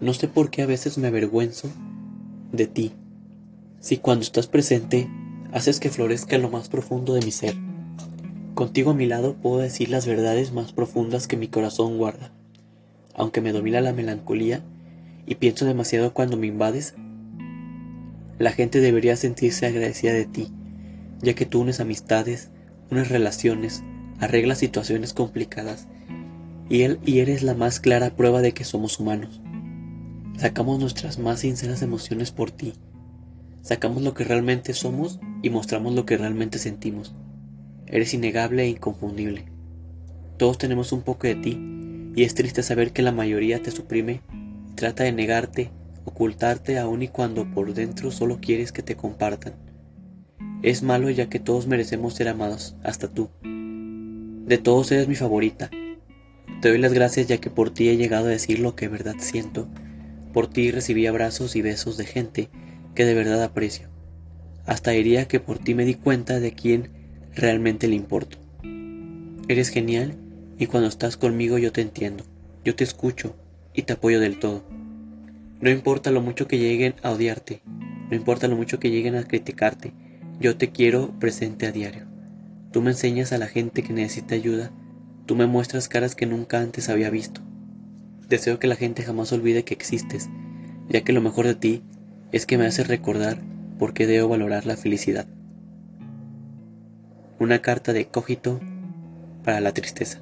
No sé por qué a veces me avergüenzo de ti, si cuando estás presente haces que florezca lo más profundo de mi ser. Contigo a mi lado puedo decir las verdades más profundas que mi corazón guarda. Aunque me domina la melancolía y pienso demasiado cuando me invades, la gente debería sentirse agradecida de ti, ya que tú unes amistades, unes relaciones, arreglas situaciones complicadas y, él, y eres la más clara prueba de que somos humanos. Sacamos nuestras más sinceras emociones por ti. Sacamos lo que realmente somos y mostramos lo que realmente sentimos. Eres innegable e inconfundible. Todos tenemos un poco de ti y es triste saber que la mayoría te suprime y trata de negarte, ocultarte aun y cuando por dentro solo quieres que te compartan. Es malo ya que todos merecemos ser amados, hasta tú. De todos eres mi favorita. Te doy las gracias ya que por ti he llegado a decir lo que verdad siento. Por ti recibí abrazos y besos de gente que de verdad aprecio. Hasta diría que por ti me di cuenta de quién realmente le importo. Eres genial y cuando estás conmigo yo te entiendo, yo te escucho y te apoyo del todo. No importa lo mucho que lleguen a odiarte, no importa lo mucho que lleguen a criticarte, yo te quiero presente a diario. Tú me enseñas a la gente que necesita ayuda, tú me muestras caras que nunca antes había visto. Deseo que la gente jamás olvide que existes, ya que lo mejor de ti es que me haces recordar por qué debo valorar la felicidad una carta de cogito para la tristeza.